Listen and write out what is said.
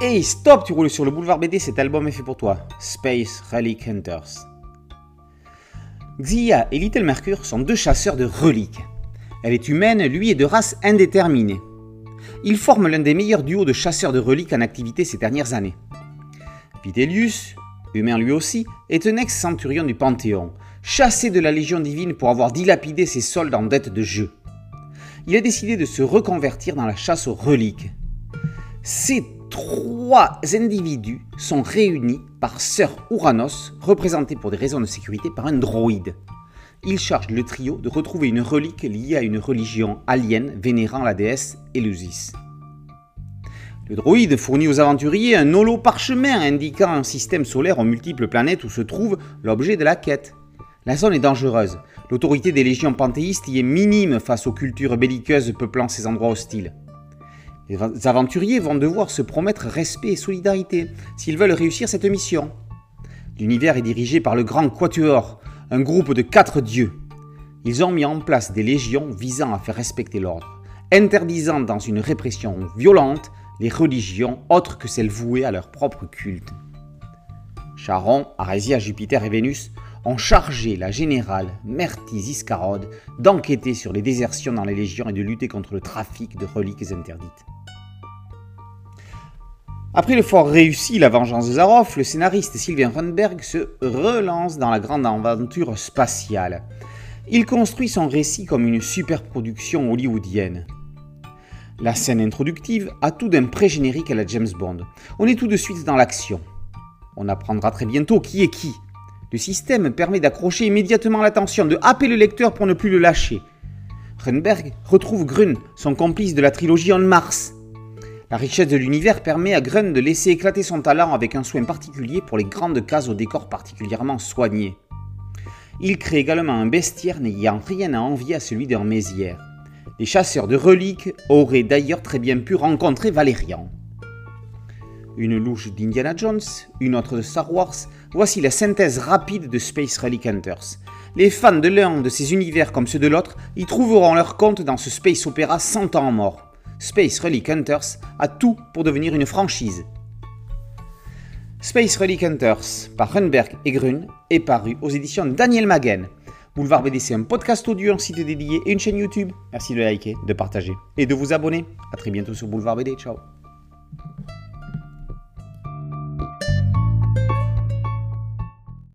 Hey, stop, tu roules sur le boulevard BD, cet album est fait pour toi. Space Relic Hunters. Xia et Little Mercure sont deux chasseurs de reliques. Elle est humaine, lui est de race indéterminée. Ils forment l'un des meilleurs duos de chasseurs de reliques en activité ces dernières années. Vitellius, humain lui aussi, est un ex-centurion du Panthéon, chassé de la Légion divine pour avoir dilapidé ses soldes en dette de jeu. Il a décidé de se reconvertir dans la chasse aux reliques. Ces trois individus sont réunis par Sir Uranos, représenté pour des raisons de sécurité par un droïde. Il charge le trio de retrouver une relique liée à une religion alien vénérant la déesse Eleusis. Le droïde fournit aux aventuriers un holo parchemin indiquant un système solaire aux multiples planètes où se trouve l'objet de la quête. La zone est dangereuse. L'autorité des légions panthéistes y est minime face aux cultures belliqueuses peuplant ces endroits hostiles. Les aventuriers vont devoir se promettre respect et solidarité s'ils veulent réussir cette mission. L'univers est dirigé par le Grand Quatuor, un groupe de quatre dieux. Ils ont mis en place des légions visant à faire respecter l'ordre, interdisant dans une répression violente les religions autres que celles vouées à leur propre culte. Charon, Arésia, Jupiter et Vénus ont chargé la générale Myrtis Iscarode d'enquêter sur les désertions dans les légions et de lutter contre le trafic de reliques interdites. Après le fort réussi La Vengeance de Zaroff, le scénariste Sylvain Runberg se relance dans la grande aventure spatiale. Il construit son récit comme une superproduction hollywoodienne. La scène introductive a tout d'un pré-générique à la James Bond. On est tout de suite dans l'action. On apprendra très bientôt qui est qui. Le système permet d'accrocher immédiatement l'attention, de happer le lecteur pour ne plus le lâcher. Runberg retrouve Grun, son complice de la trilogie On Mars, la richesse de l'univers permet à Grun de laisser éclater son talent avec un soin particulier pour les grandes cases au décor particulièrement soigné. Il crée également un bestiaire n'ayant rien à envier à celui d'un Mézières. Les chasseurs de reliques auraient d'ailleurs très bien pu rencontrer Valérian. Une louche d'Indiana Jones, une autre de Star Wars, voici la synthèse rapide de Space Relic Hunters. Les fans de l'un de ces univers comme ceux de l'autre y trouveront leur compte dans ce space opéra 100 ans mort. Space Relic Hunters a tout pour devenir une franchise. Space Relic Hunters par Runberg et Grun est paru aux éditions Daniel Maguen. Boulevard BD, c'est un podcast audio, un site dédié et une chaîne YouTube. Merci de liker, de partager et de vous abonner. A très bientôt sur Boulevard BD. Ciao